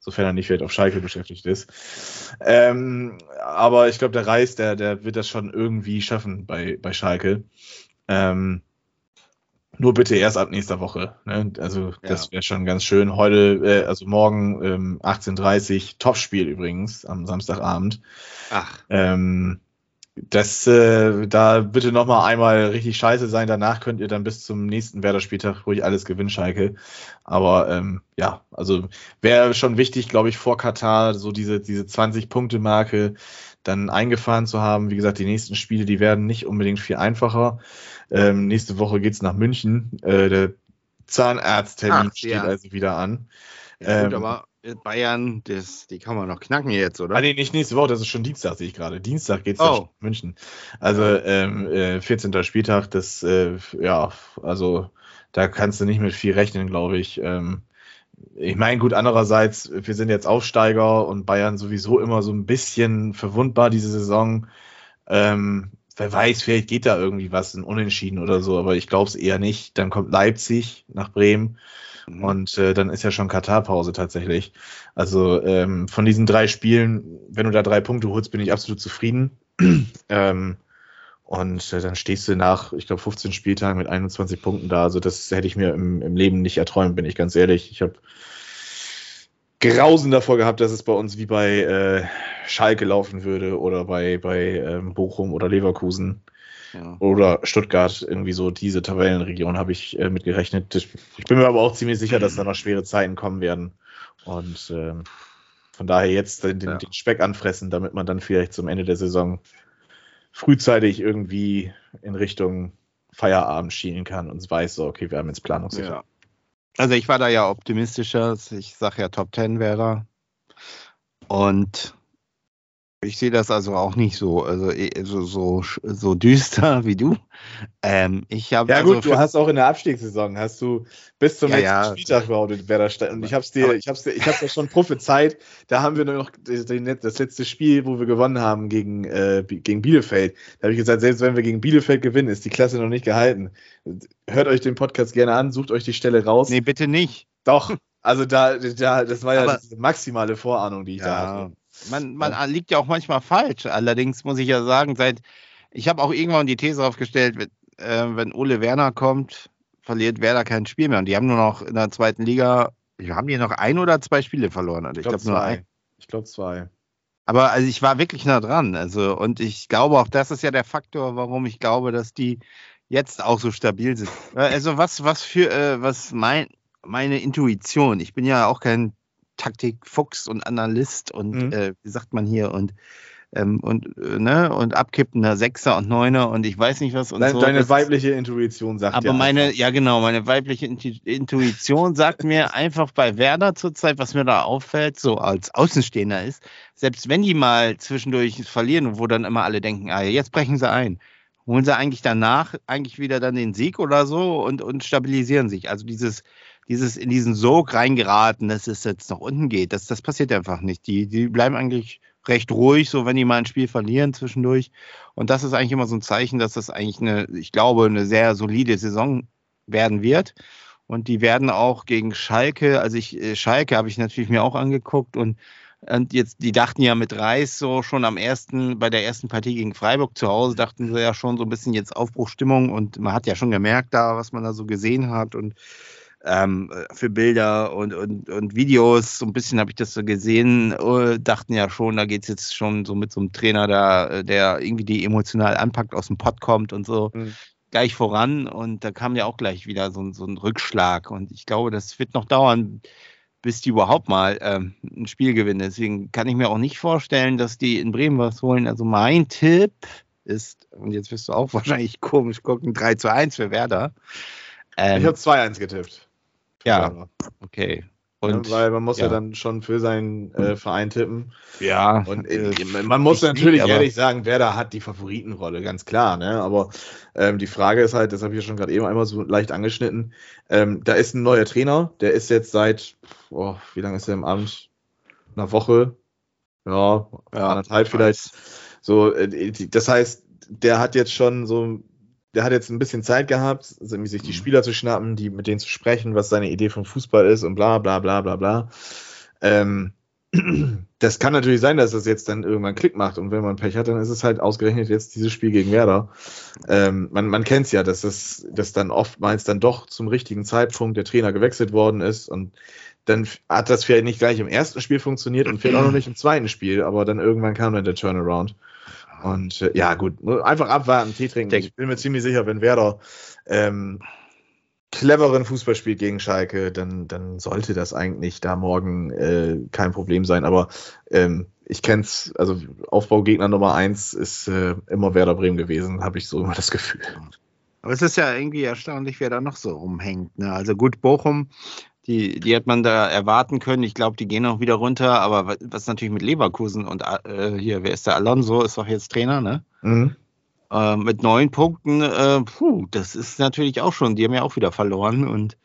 sofern er nicht vielleicht auf Schalke beschäftigt ist. Ähm, aber ich glaube, der Reis, der, der wird das schon irgendwie schaffen bei, bei Schalke. Ähm, nur bitte erst ab nächster Woche. Ne? Also das wäre schon ganz schön. Heute, äh, also morgen ähm, 18.30 Topspiel übrigens am Samstagabend. Ach. Ähm, das, äh, da bitte nochmal einmal richtig scheiße sein. Danach könnt ihr dann bis zum nächsten Werder-Spieltag ruhig alles gewinnen, Schalke. Aber ähm, ja, also wäre schon wichtig, glaube ich, vor Katar so diese, diese 20-Punkte-Marke dann eingefahren zu haben. Wie gesagt, die nächsten Spiele, die werden nicht unbedingt viel einfacher. Ähm, nächste Woche geht's nach München. Äh, der Zahnarzttermin steht ja. also wieder an. Ja, gut, ähm, aber Bayern, das, die kann man noch knacken jetzt, oder? Ah, nee, nicht nächste Woche, das ist schon Dienstag, sehe ich gerade. Dienstag geht's oh. nach München. Also ähm, äh, 14. Spieltag, das, äh, ja, also da kannst du nicht mit viel rechnen, glaube ich. Ähm, ich meine, gut, andererseits, wir sind jetzt Aufsteiger und Bayern sowieso immer so ein bisschen verwundbar diese Saison. Ähm, wer weiß, vielleicht geht da irgendwie was, ein Unentschieden oder so, aber ich glaube es eher nicht. Dann kommt Leipzig nach Bremen mhm. und äh, dann ist ja schon Katarpause tatsächlich. Also ähm, von diesen drei Spielen, wenn du da drei Punkte holst, bin ich absolut zufrieden. ähm, und äh, dann stehst du nach, ich glaube, 15 Spieltagen mit 21 Punkten da. Also das hätte ich mir im, im Leben nicht erträumt, bin ich ganz ehrlich. Ich habe Grausen davor gehabt, dass es bei uns wie bei äh, Schalke laufen würde oder bei, bei ähm, Bochum oder Leverkusen ja. oder Stuttgart. Irgendwie so diese Tabellenregion habe ich äh, mitgerechnet. Ich bin mir aber auch ziemlich sicher, dass da noch schwere Zeiten kommen werden. Und ähm, von daher jetzt den, ja. den Speck anfressen, damit man dann vielleicht zum Ende der Saison frühzeitig irgendwie in Richtung Feierabend schielen kann und weiß so, okay, wir haben jetzt Planungssicherheit. Ja. Also ich war da ja optimistischer. Ich sage ja Top 10 wäre er. Und ich sehe das also auch nicht so, also eh, so, so, so düster wie du. Ähm, ich habe ja also gut, du hast auch in der Abstiegssaison hast du bis zum Ja, letzten ja. Spieltag behauptet, wer da stand. Und ich habe es dir, ich habe dir, ich habe ja schon prophezeit. Da haben wir nur noch das, letzte Spiel, wo wir gewonnen haben gegen äh, gegen Bielefeld. Da habe ich gesagt, selbst wenn wir gegen Bielefeld gewinnen, ist die Klasse noch nicht gehalten. Hört euch den Podcast gerne an, sucht euch die Stelle raus. Nee, bitte nicht. Doch, also da, da das war ja Aber- diese maximale Vorahnung, die ich da Ja, hatte. Man, man liegt ja auch manchmal falsch. Allerdings muss ich ja sagen, seit ich habe auch irgendwann die These aufgestellt, wenn, äh, wenn Ole Werner kommt, verliert Werder kein Spiel mehr. Und die haben nur noch in der zweiten Liga, haben die noch ein oder zwei Spiele verloren? Also Ich glaube glaube nur ein. Ich glaube zwei. Aber also ich war wirklich nah dran. Also, und ich glaube auch, das ist ja der Faktor, warum ich glaube, dass die jetzt auch so stabil sind. Äh, Also was, was für, äh, was mein, meine Intuition, ich bin ja auch kein Taktikfuchs und Analyst und Mhm. äh, wie sagt man hier und ähm, und äh, ne und abkippender Sechser und Neuner und ich weiß nicht was und Deine, so. deine weibliche Intuition sagt aber ja meine, einfach. ja genau, meine weibliche Intu- Intuition sagt mir einfach bei Werder zurzeit, was mir da auffällt, so als Außenstehender ist, selbst wenn die mal zwischendurch verlieren, wo dann immer alle denken, ah, jetzt brechen sie ein, holen sie eigentlich danach eigentlich wieder dann den Sieg oder so und, und stabilisieren sich. Also dieses, dieses in diesen Sog reingeraten, dass es jetzt nach unten geht, das, das passiert einfach nicht. Die, die bleiben eigentlich recht ruhig, so wenn die mal ein Spiel verlieren zwischendurch. Und das ist eigentlich immer so ein Zeichen, dass das eigentlich eine, ich glaube, eine sehr solide Saison werden wird. Und die werden auch gegen Schalke, also ich, äh, Schalke habe ich natürlich mir auch angeguckt und, und jetzt, die dachten ja mit Reis so schon am ersten, bei der ersten Partie gegen Freiburg zu Hause, dachten sie ja schon so ein bisschen jetzt Aufbruchstimmung und man hat ja schon gemerkt da, was man da so gesehen hat und ähm, für Bilder und, und, und Videos, so ein bisschen habe ich das so gesehen, äh, dachten ja schon, da geht es jetzt schon so mit so einem Trainer, da, der irgendwie die emotional anpackt, aus dem Pott kommt und so Mhm. gleich voran und da kam ja auch gleich wieder so, ein- so ein Rückschlag und ich glaube, das wird noch dauern, bis die überhaupt mal ähm, ein Spiel gewinnen. Deswegen kann ich mir auch nicht vorstellen, dass die in Bremen was holen. Also mein Tipp ist, und jetzt wirst du auch wahrscheinlich komisch gucken, 3 zu 1 für Werder. Ähm, Ich habe 2-1 getippt. Ja. okay. Und weil man muss ja, ja. dann schon für seinen äh, Verein tippen. ja, Und äh, äh, man muss ich natürlich nicht, ehrlich sagen, Werder hat die Favoritenrolle, ganz klar. Ne? Aber ähm, die Frage ist halt, das habe ich ja schon gerade eben einmal so leicht angeschnitten. Ähm, da ist ein neuer Trainer, der ist jetzt seit, oh, wie lange ist er im Amt? Einer Woche? Ja, Ja, anderthalb vielleicht. So, äh, das heißt, der hat jetzt schon so, der hat jetzt ein bisschen Zeit gehabt, also sich die Mhm. Spieler zu schnappen, die mit denen zu sprechen, was seine Idee vom Fußball ist und bla bla bla bla bla. Ähm, das kann natürlich sein, dass das jetzt dann irgendwann Klick macht und wenn man Pech hat, dann ist es halt ausgerechnet jetzt dieses Spiel gegen Werder. Ähm, man man kennt es ja, dass das dass dann oftmals dann doch zum richtigen Zeitpunkt der Trainer gewechselt worden ist und dann hat das vielleicht nicht gleich im ersten Spiel funktioniert und vielleicht auch noch nicht im zweiten Spiel, aber dann irgendwann kam dann der Turnaround. Und äh, ja, gut, einfach abwarten, Tee trinken. Ich bin mir ziemlich sicher, wenn Werder ähm, cleveren Fußball spielt gegen Schalke, dann, dann sollte das eigentlich da morgen äh, kein Problem sein. Aber ähm, ich kenne es, also Aufbaugegner Nummer eins ist äh, immer Werder Bremen gewesen, habe ich so immer das Gefühl. Aber es ist ja irgendwie erstaunlich, wer da noch so rumhängt. Ne? Also gut, Bochum, die, die hat man da erwarten können. Ich glaube, die gehen auch wieder runter. Aber was, natürlich mit Leverkusen und äh, hier, wer ist der? Alonso ist doch jetzt Trainer, ne? Mhm. Äh, mit neun Punkten, äh, puh, das ist natürlich auch schon, die haben ja auch wieder verloren und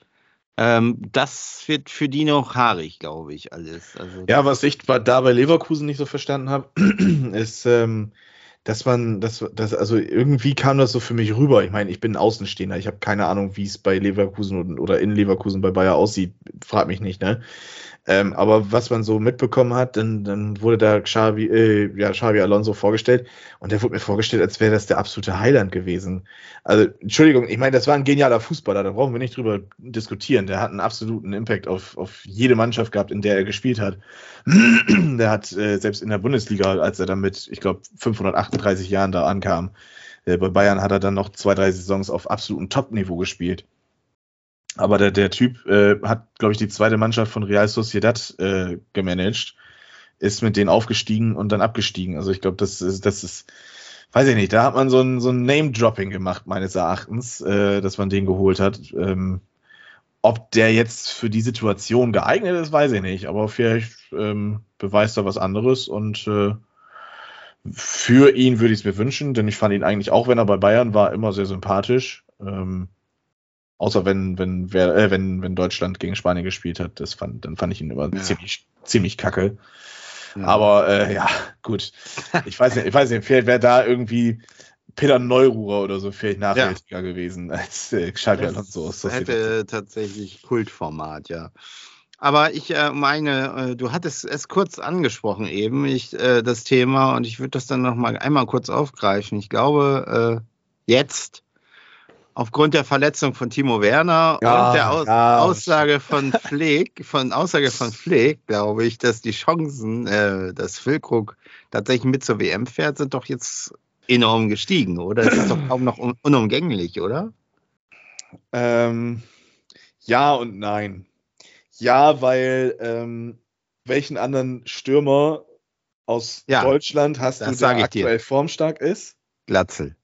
ähm, das wird für die noch haarig, glaube ich, alles. Also, Ja, was ich da bei Leverkusen nicht so verstanden habe, ist, ähm, dass man, dass, dass, also irgendwie kam das so für mich rüber. Ich meine, ich bin Außenstehender, ich habe keine Ahnung, wie es bei Leverkusen oder in Leverkusen bei Bayer aussieht, frag mich nicht, ne? Ähm, aber was man so mitbekommen hat, dann, dann wurde da Xavi, äh, ja, Xavi Alonso vorgestellt und der wurde mir vorgestellt, als wäre das der absolute Heiland gewesen. Also, Entschuldigung, ich meine, das war ein genialer Fußballer, da brauchen wir nicht drüber diskutieren. Der hat einen absoluten Impact auf, auf jede Mannschaft gehabt, in der er gespielt hat. der hat äh, selbst in der Bundesliga, als er dann mit, ich glaube, 538 Jahren da ankam, äh, bei Bayern hat er dann noch zwei, drei Saisons auf absolutem Top-Niveau gespielt. Aber der, der Typ äh, hat, glaube ich, die zweite Mannschaft von Real Sociedad äh, gemanagt, ist mit denen aufgestiegen und dann abgestiegen. Also ich glaube, das ist, das ist weiß ich nicht, da hat man so ein, so ein Name-Dropping gemacht, meines Erachtens, äh, dass man den geholt hat. Ähm, ob der jetzt für die Situation geeignet ist, weiß ich nicht, aber vielleicht ähm, beweist er was anderes und äh, für ihn würde ich es mir wünschen, denn ich fand ihn eigentlich auch, wenn er bei Bayern war, immer sehr sympathisch. Ähm, außer wenn, wenn, wer, äh, wenn, wenn Deutschland gegen Spanien gespielt hat, das fand, dann fand ich ihn immer Ja. ziemlich, ziemlich kacke. Ja. Aber äh, ja, gut. Ich weiß nicht, ich weiß nicht, vielleicht wäre da irgendwie Peter Neururer oder so vielleicht nachhaltiger gewesen als äh, Xabi Alonso. Das hätte tatsächlich Kultformat, ja. Aber ich äh, meine, äh, du hattest es kurz angesprochen eben, ich, äh, das Thema, und ich würde das dann noch mal einmal kurz aufgreifen. Ich glaube, äh, jetzt aufgrund der Verletzung von Timo Werner Ja, und der Aus ja. Aussage von Flick, von Aussage von Flick, glaube ich, dass die Chancen, äh, dass Füllkrug tatsächlich mit zur WM fährt, sind doch jetzt enorm gestiegen, oder? Es ist doch kaum noch un unumgänglich, oder? Ähm, ja und nein. Ja, weil ähm, welchen anderen Stürmer aus Ja, Deutschland hast das du, der ich dir. aktuell formstark ist? Glatzel.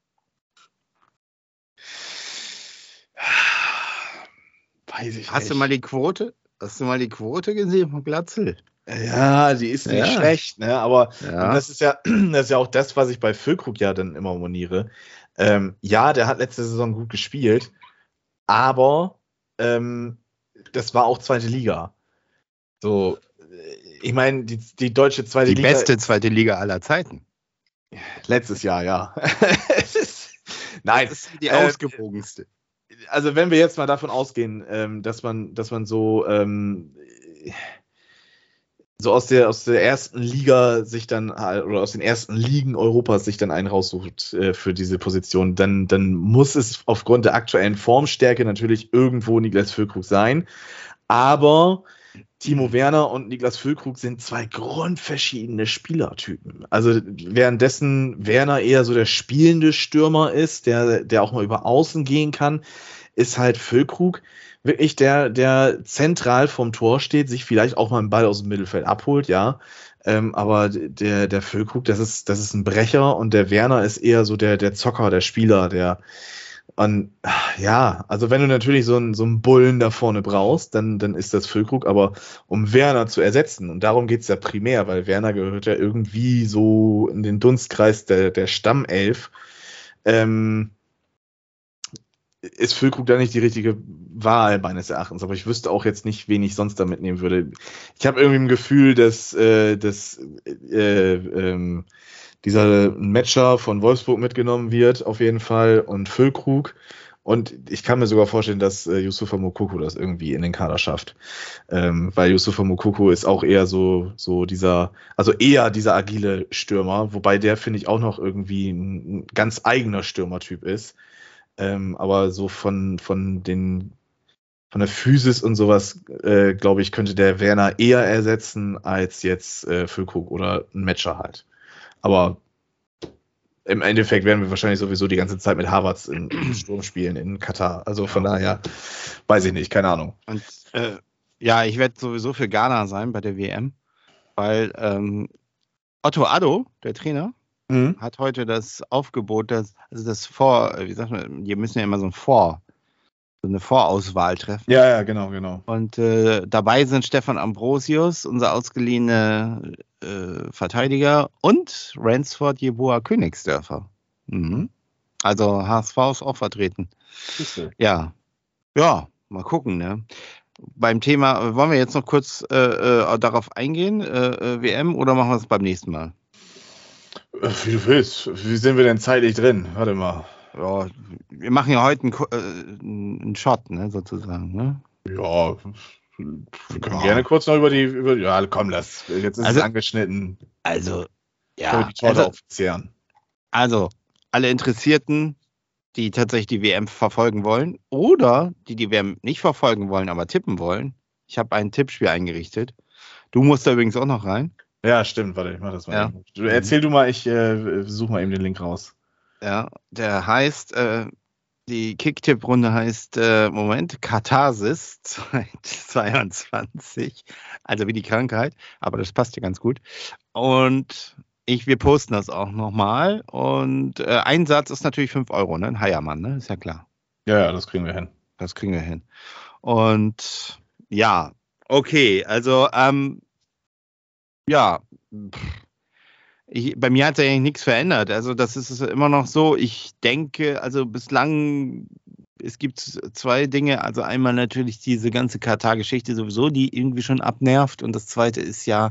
Weiß ich Hast nicht. du mal die Quote? Hast du mal die Quote gesehen von Glatzel? ja, die ist nicht Ja. schlecht, ne? Aber Ja. Das ist ja, das ist ja auch das, was ich bei Füllkrug ja dann immer moniere. Ähm, ja, der hat letzte Saison gut gespielt, aber ähm, das war auch zweite Liga. So, äh, ich meine, die, die deutsche zweite die Liga. beste zweite Liga aller Zeiten. Letztes Jahr, ja. Nein, Das ist die äh, ausgewogenste. Also wenn wir jetzt mal davon ausgehen, ähm, dass man, dass man so, ähm, so aus der, aus der ersten Liga sich dann, äh, oder aus den ersten Ligen Europas sich dann einen raussucht äh, für diese Position, dann, dann muss es aufgrund der aktuellen Formstärke natürlich irgendwo Niklas Füllkrug sein. Aber Timo Werner und Niklas Füllkrug sind zwei grundverschiedene Spielertypen. Also währenddessen Werner eher so der spielende Stürmer ist, der, der auch mal über Außen gehen kann, ist halt Füllkrug wirklich der, der zentral vom Tor steht, sich vielleicht auch mal einen Ball aus dem Mittelfeld abholt, ja. Ähm, aber der, der Füllkrug, das ist, das ist ein Brecher und der Werner ist eher so der, der Zocker, der Spieler, der, und ja, also wenn du natürlich so einen, so einen Bullen da vorne brauchst, dann, dann ist das Füllkrug, aber um Werner zu ersetzen, und darum geht's ja primär, weil Werner gehört ja irgendwie so in den Dunstkreis der, der Stammelf, ähm, ist Füllkrug da nicht die richtige Wahl meines Erachtens, aber ich wüsste auch jetzt nicht, wen ich sonst da mitnehmen würde. Ich habe irgendwie ein Gefühl, dass, äh, dass äh, ähm, dieser Matcher von Wolfsburg mitgenommen wird, auf jeden Fall, und Füllkrug. Und ich kann mir sogar vorstellen, dass äh, Yusufa Mokoko das irgendwie in den Kader schafft. Ähm, weil Yusufa Mokoko ist auch eher so, so dieser, also eher dieser agile Stürmer, wobei der, finde ich, auch noch irgendwie ein, ganz eigener Stürmertyp ist. Ähm, aber so von, von den von der Physis und sowas, äh, glaube ich, könnte der Werner eher ersetzen als jetzt äh, Füllkrug oder ein Matcher halt. Aber im Endeffekt werden wir wahrscheinlich sowieso die ganze Zeit mit Harvards in, im Sturm spielen in Katar. Also von daher weiß ich nicht, keine Ahnung. Und äh, ja, ich werde sowieso für Ghana sein bei der WM, weil ähm, Otto Addo, der Trainer, Mhm. hat heute das Aufgebot, das, also das Vor, wie sagt man, die müssen ja immer so ein Vor, so eine Vorauswahl treffen. Ja, ja, genau, genau. Und äh, dabei sind Stefan Ambrosius, unser ausgeliehene äh, Verteidiger, und Ransford Jeboa Königsdörfer. Mhm. Also HSV ist auch vertreten. Ja, ja, mal gucken. Ne? Beim Thema, wollen wir jetzt noch kurz äh, äh, darauf eingehen, äh, äh, WM, oder machen wir es beim nächsten Mal? Wie du willst. Wie sind wir denn zeitlich drin? Warte mal. Ja, wir machen ja heute einen, äh, einen Shot, ne, sozusagen. Ne? Ja, wir können Ja. gerne kurz noch über die, über, ja, komm, lass. Jetzt ist Also- es angeschnitten. Also, Können ja, die Torte also, aufzehren. also alle Interessierten, die tatsächlich die WM verfolgen wollen oder die die WM nicht verfolgen wollen, aber tippen wollen. Ich habe ein Tippspiel eingerichtet. Du musst da übrigens auch noch rein. Ja, stimmt, warte, ich mach das mal. Ja. Du, erzähl du mal, ich äh, suche mal eben den Link raus. Ja, der heißt, äh, die Kicktipp-Runde heißt, äh, Moment, Katharsis 2022. Also wie die Krankheit, aber das passt ja ganz gut. Und Ich, wir posten das auch nochmal. Und äh, ein Satz ist natürlich 5 Euro, ne? Ein Heiermann, ne? Ist ja klar. Ja, ja, das kriegen wir hin. Das kriegen wir hin. Und ja, okay, also ähm, ja, ich, bei mir hat sich eigentlich nichts verändert. Also das ist immer noch so. Ich denke, also bislang, es gibt zwei Dinge. Also einmal natürlich diese ganze Katar-Geschichte sowieso, die irgendwie schon abnervt. Und das zweite ist ja,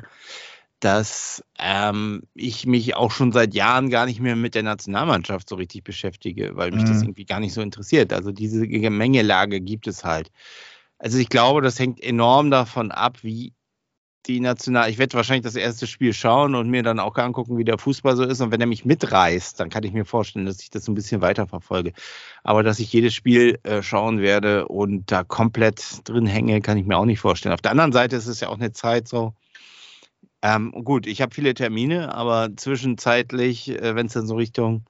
dass ähm, ich mich auch schon seit Jahren gar nicht mehr mit der Nationalmannschaft so richtig beschäftige, weil mich mhm. das irgendwie gar nicht so interessiert. Also diese Gemengelage gibt es halt. Also ich glaube, das hängt enorm davon ab, wie die National, ich werde wahrscheinlich das erste Spiel schauen und mir dann auch angucken, wie der Fußball so ist. Und wenn er mich mitreißt, dann kann ich mir vorstellen, dass ich das ein bisschen weiter verfolge. Aber dass ich jedes Spiel äh, schauen werde und da komplett drin hänge, kann ich mir auch nicht vorstellen. Auf der anderen Seite ist es ja auch eine Zeit so, ähm, gut, ich habe viele Termine, aber zwischenzeitlich, äh, wenn es dann so Richtung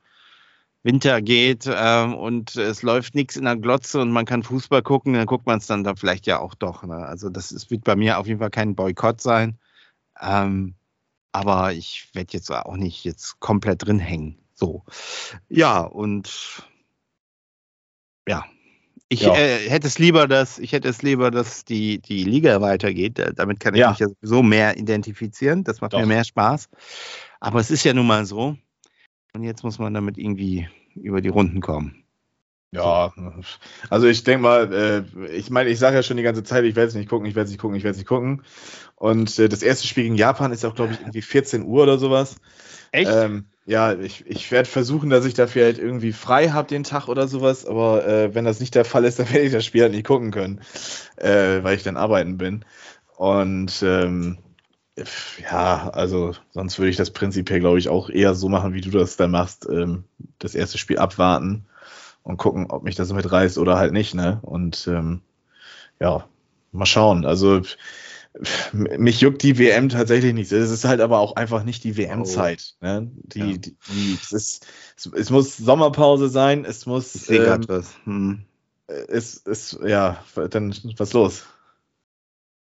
Winter geht ähm, und es läuft nichts in der Glotze und man kann Fußball gucken, dann guckt man es dann da vielleicht ja auch doch. Ne? Also das ist, wird bei mir auf jeden Fall kein Boykott sein. Ähm, aber ich werde jetzt auch nicht jetzt komplett drin hängen. So. Ja, und ja, ich ja. äh, hätte es lieber, dass ich hätte es lieber, dass die, die Liga weitergeht. Damit kann ich ja. mich ja sowieso mehr identifizieren. Das macht Doch. mir mehr Spaß. Aber es ist ja nun mal so. Und jetzt muss man damit irgendwie über die Runden kommen. Ja, also ich denke mal, äh, ich meine, ich sage ja schon die ganze Zeit, ich werde es nicht gucken, ich werde es nicht gucken, ich werde es nicht gucken. Und äh, das erste Spiel gegen Japan ist auch, glaube ich, irgendwie 14 Uhr oder sowas. Echt? Ähm, ja, ich, ich werde versuchen, dass ich dafür halt irgendwie frei habe den Tag oder sowas, aber äh, wenn das nicht der Fall ist, dann werde ich das Spiel halt nicht gucken können, äh, weil ich dann arbeiten bin. Und ähm, ja, also sonst würde ich das prinzipiell, glaube ich, auch eher so machen, wie du das da machst. Ähm, das erste Spiel abwarten und gucken, ob mich das mitreißt oder halt nicht, ne? Und ähm, ja, mal schauen. Also mich juckt die WM tatsächlich nicht. Es ist halt aber auch einfach nicht die WM-Zeit. Oh. Ne? Die, ja. die, die, es, ist, es, es, muss Sommerpause sein, es muss. Ich ähm, was. Hm. Es ist, ja, dann was los?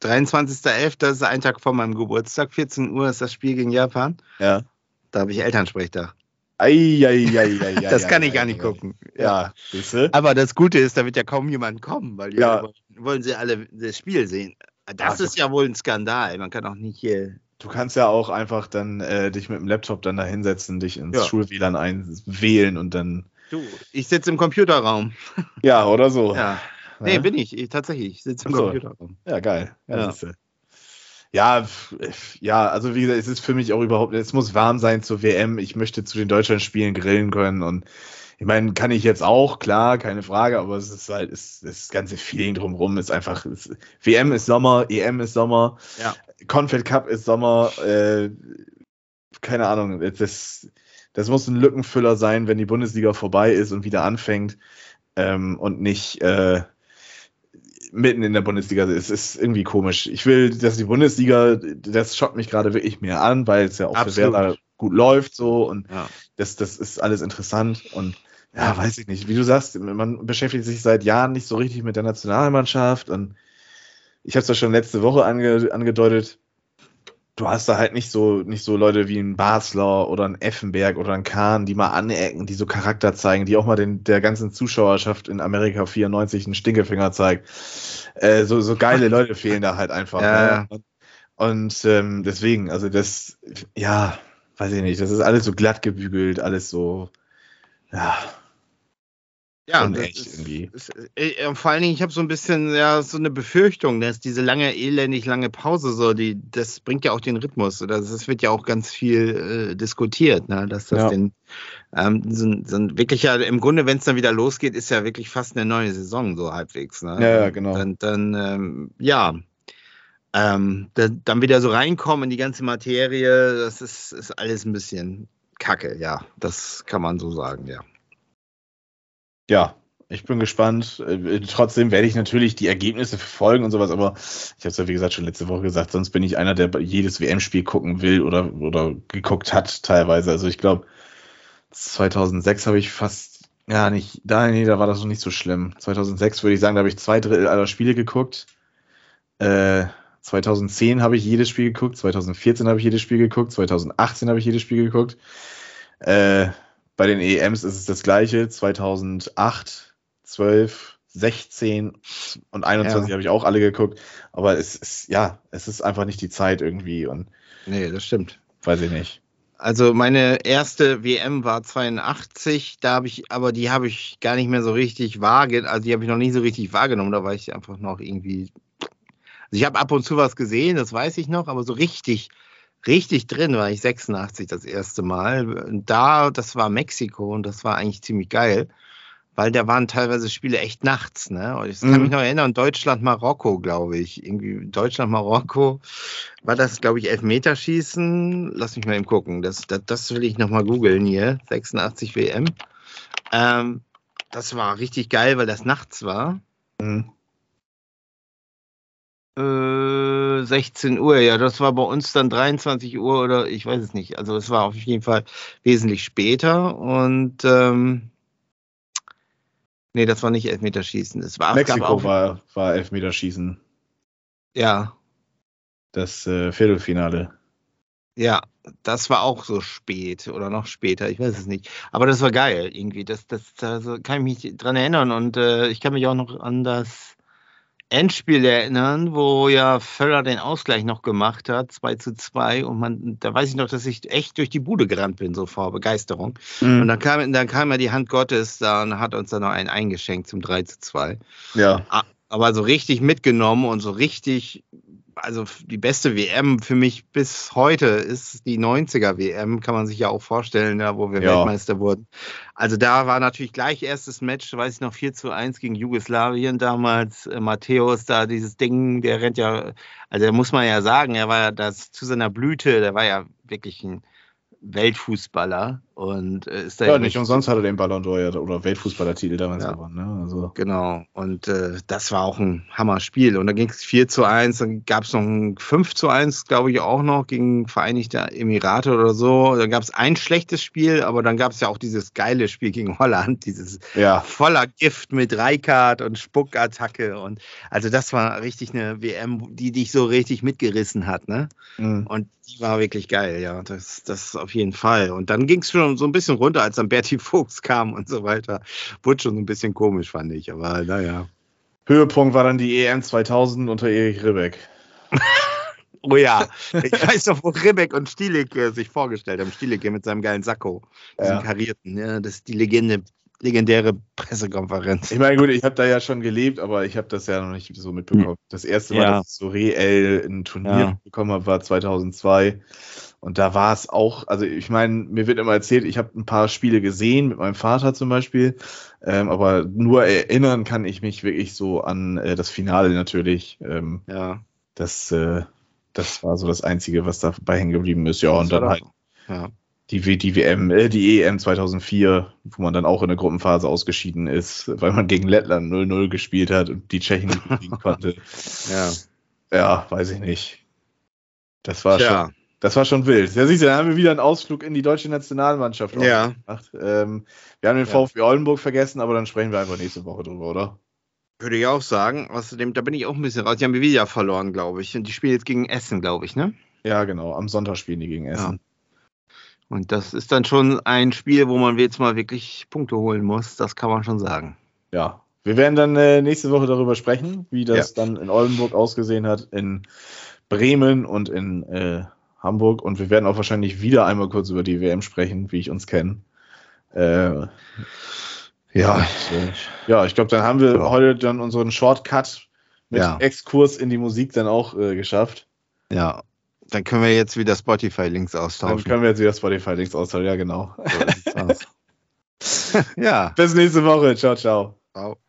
23.11., das ist ein Tag vor meinem Geburtstag, 14 Uhr ist das Spiel gegen Japan. Ja. Da habe ich Elternsprechtag. Ei, ei, ei, ei, das kann ich gar nicht gucken. Ja, Aber das Gute ist, da wird ja kaum jemand kommen, weil ja. wollen sie alle das Spiel sehen. Das Ach, ist ja wohl ein Skandal. Man kann auch nicht hier. Du kannst ja auch einfach dann äh, dich mit dem Laptop dann da hinsetzen, dich ins ja. Schul-WLAN einwählen und dann. Du, ich sitze im Computerraum. Ja, oder so. Ja. Nee, bin ich. ich tatsächlich. Ich sitze im so. Computerraum. Ja, geil. Ja, ja, ja, also wie gesagt, es ist für mich auch überhaupt, es muss warm sein zur WM. Ich möchte zu den Deutschlandspielen grillen können und ich meine, kann ich jetzt auch, klar, keine Frage, aber es ist halt, es, das ganze Feeling drumherum ist einfach, es, WM ist Sommer, EM ist Sommer, ja. Confed Cup ist Sommer, äh, keine Ahnung, das, das muss ein Lückenfüller sein, wenn die Bundesliga vorbei ist und wieder anfängt ähm, und nicht äh, mitten in der Bundesliga. Es ist irgendwie komisch. Ich will, dass die Bundesliga, das schockt mich gerade wirklich mehr an, weil es ja auch Absolut. für Werder gut läuft so und ja. das, das ist alles interessant und ja, weiß ich nicht. Wie du sagst, man beschäftigt sich seit Jahren nicht so richtig mit der Nationalmannschaft und ich habe es ja schon letzte Woche ange, angedeutet. Du hast da halt nicht so, nicht so Leute wie ein Basler oder ein Effenberg oder ein Kahn, die mal anecken, die so Charakter zeigen, die auch mal den, der ganzen Zuschauerschaft in Amerika 94 einen Stinkefinger zeigt. Äh, so, so geile Leute fehlen da halt einfach. Ja. Ne? Und ähm, deswegen, also das, ja, weiß ich nicht, das ist alles so glatt gebügelt, alles so, ja, ja, echt irgendwie. Ist, äh, vor allen Dingen, ich habe so ein bisschen ja so eine Befürchtung, dass diese lange, elendig lange Pause so, die, das bringt ja auch den Rhythmus. Oder das wird ja auch ganz viel äh, diskutiert, ne? dass das ja. den ähm, so, so wirklich ja im Grunde, wenn es dann wieder losgeht, ist ja wirklich fast eine neue Saison so halbwegs. Ne? Ja, ja, genau. Dann, dann ähm, ja. Ähm, da, dann wieder so reinkommen in die ganze Materie, das ist, ist alles ein bisschen kacke, ja. Das kann man so sagen, ja ja, ich bin gespannt. Äh, trotzdem werde ich natürlich die Ergebnisse verfolgen und sowas, aber ich habe es ja wie gesagt schon letzte Woche gesagt, sonst bin ich einer, der jedes WM-Spiel gucken will oder, oder geguckt hat teilweise. Also ich glaube, 2006 habe ich fast, ja nicht, da, nee, da war das noch nicht so schlimm. 2006 würde ich sagen, da habe ich zwei Drittel aller Spiele geguckt. Äh, 2010 habe ich jedes Spiel geguckt, 2014 habe ich jedes Spiel geguckt, 2018 habe ich jedes Spiel geguckt. Äh, bei den EMs ist es das gleiche. 2008, 12, 16 und 21 ja. habe ich auch alle geguckt. Aber es ist, ja, es ist einfach nicht die Zeit irgendwie. Und nee, das stimmt. Weiß ich nicht. Also meine erste WM war 82, da habe ich, aber die habe ich gar nicht mehr so richtig wahrgenommen, also die habe ich noch nie so richtig wahrgenommen, da war ich einfach noch irgendwie. Also ich habe ab und zu was gesehen, das weiß ich noch, aber so richtig, richtig drin war ich 86 das erste Mal. Und da, das war Mexiko und das war eigentlich ziemlich geil weil da waren teilweise Spiele echt nachts, ne? Und ich kann mhm. mich noch erinnern, Deutschland, Marokko, glaube ich. Irgendwie Deutschland, Marokko. War das, glaube ich, Elfmeterschießen? Lass mich mal eben gucken. Das, das, das will ich nochmal googeln hier. 86 WM. Ähm, das war richtig geil, weil das nachts war. Mhm. Äh, 16 Uhr, ja, das war bei uns dann 23 Uhr oder ich weiß es nicht. Also es war auf jeden Fall wesentlich später und ähm, Nee, das war nicht Elfmeterschießen. Es war, Mexiko auch, war, war Elfmeterschießen. Ja. Das äh, Viertelfinale. Ja, das war auch so spät oder noch später, ich weiß es nicht. Aber das war geil irgendwie. Das, das, das kann ich mich dran erinnern. Und äh, ich kann mich auch noch an das Endspiel erinnern, wo ja Völler den Ausgleich noch gemacht hat, 2 zu 2. Und man, da weiß ich noch, dass ich echt durch die Bude gerannt bin, so vor Begeisterung. Mhm. Und dann kam, dann kam ja die Hand Gottes da und hat uns dann noch einen eingeschenkt zum 3 zu 2. Ja. Aber so richtig mitgenommen und so richtig also die beste WM für mich bis heute ist die 90er WM, kann man sich ja auch vorstellen, ja, wo wir ja. Weltmeister wurden. Also da war natürlich gleich erstes Match, weiß ich noch, 4 zu 1 gegen Jugoslawien damals. Äh, Matthäus da dieses Ding, der rennt ja, also da muss man ja sagen, er war ja das zu seiner Blüte, der war ja wirklich ein Weltfußballer und äh, ist da ja nicht umsonst hat er den Ballon d'Or oder Weltfußballertitel damals ja. gewonnen. Ne? Also. Genau und äh, das war auch ein Hammer-Spiel und dann ging es 4 zu 1, dann gab es noch ein 5 zu 1, glaube ich auch noch gegen Vereinigte Emirate oder so. Dann gab es ein schlechtes Spiel, aber dann gab es ja auch dieses geile Spiel gegen Holland, dieses ja. voller Gift mit Reikart und Spuckattacke und also das war richtig eine WM, die dich so richtig mitgerissen hat, ne? Mhm. Und die war wirklich geil, ja, das, das auf jeden Fall. Und dann ging es schon so ein bisschen runter, als dann Bertie Fuchs kam und so weiter. Wurde schon so ein bisschen komisch, fand ich, aber naja. Höhepunkt war dann die EM 2000 unter Erich Ribbeck. oh ja, ich weiß noch, wo Ribbeck und Stielicke sich vorgestellt haben. Stielicke mit seinem geilen Sakko, diesem ja. karierten, ja, das ist die Legende legendäre Pressekonferenz. Ich meine, gut, ich habe da ja schon gelebt, aber ich habe das ja noch nicht so mitbekommen. Das erste Mal, ja. dass ich so reell ein Turnier ja. bekommen habe, war 2002. Und da war es auch, also ich meine, mir wird immer erzählt, ich habe ein paar Spiele gesehen, mit meinem Vater zum Beispiel, ähm, aber nur erinnern kann ich mich wirklich so an äh, das Finale natürlich. Ähm, ja. Das, äh, das war so das Einzige, was dabei hängen geblieben ist. Ja, das und dann halt ja die, die WM, äh, die EM 2004, wo man dann auch in der Gruppenphase ausgeschieden ist, weil man gegen Lettland 0-0 gespielt hat und die Tschechen nicht besiegen konnte. Ja. Ja, weiß ich nicht. Das war Tja. schon. Das war schon wild. Ja, siehst du, dann haben wir wieder einen Ausflug in die deutsche Nationalmannschaft ja. gemacht. Ähm, wir haben den. VfB Oldenburg vergessen, aber dann sprechen wir einfach nächste Woche drüber, oder? Würde ich auch sagen. Außerdem, da bin ich auch ein bisschen raus. Die haben wir wieder verloren, glaube ich. Und die spielen jetzt gegen Essen, glaube ich, ne? Ja, genau. Am Sonntag spielen die gegen Essen. Ja. Und das ist dann schon ein Spiel, wo man jetzt mal wirklich Punkte holen muss. Das kann man schon sagen. Ja, wir werden dann äh, nächste Woche darüber sprechen, wie das ja. dann in Oldenburg ausgesehen hat, in Bremen und in äh, Hamburg. Und wir werden auch wahrscheinlich wieder einmal kurz über die WM sprechen, wie ich uns kenne. Äh, ja, und, ja, ich glaube, dann haben wir ja. heute dann unseren Shortcut mit ja. Exkurs in die Musik dann auch äh, geschafft. Ja, dann können wir jetzt wieder Spotify-Links austauschen. Dann können wir jetzt wieder Spotify-Links austauschen, ja, genau. So ja. Bis nächste Woche. Ciao, ciao. Ciao.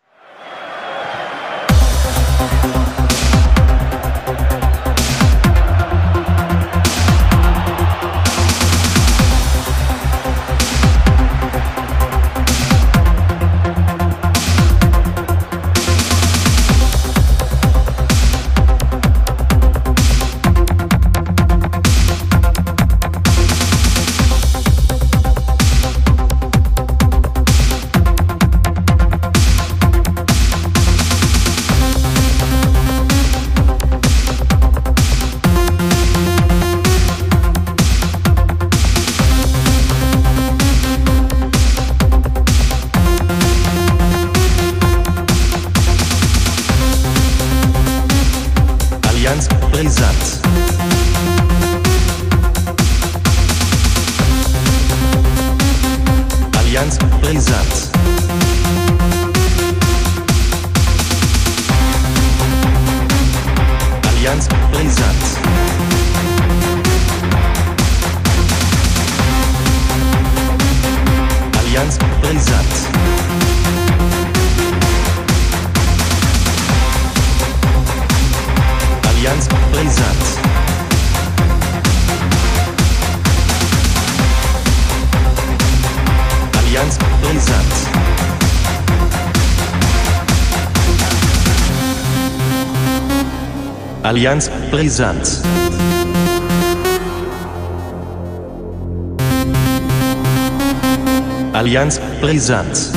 Allianz Brisant. Allianz Brisanz.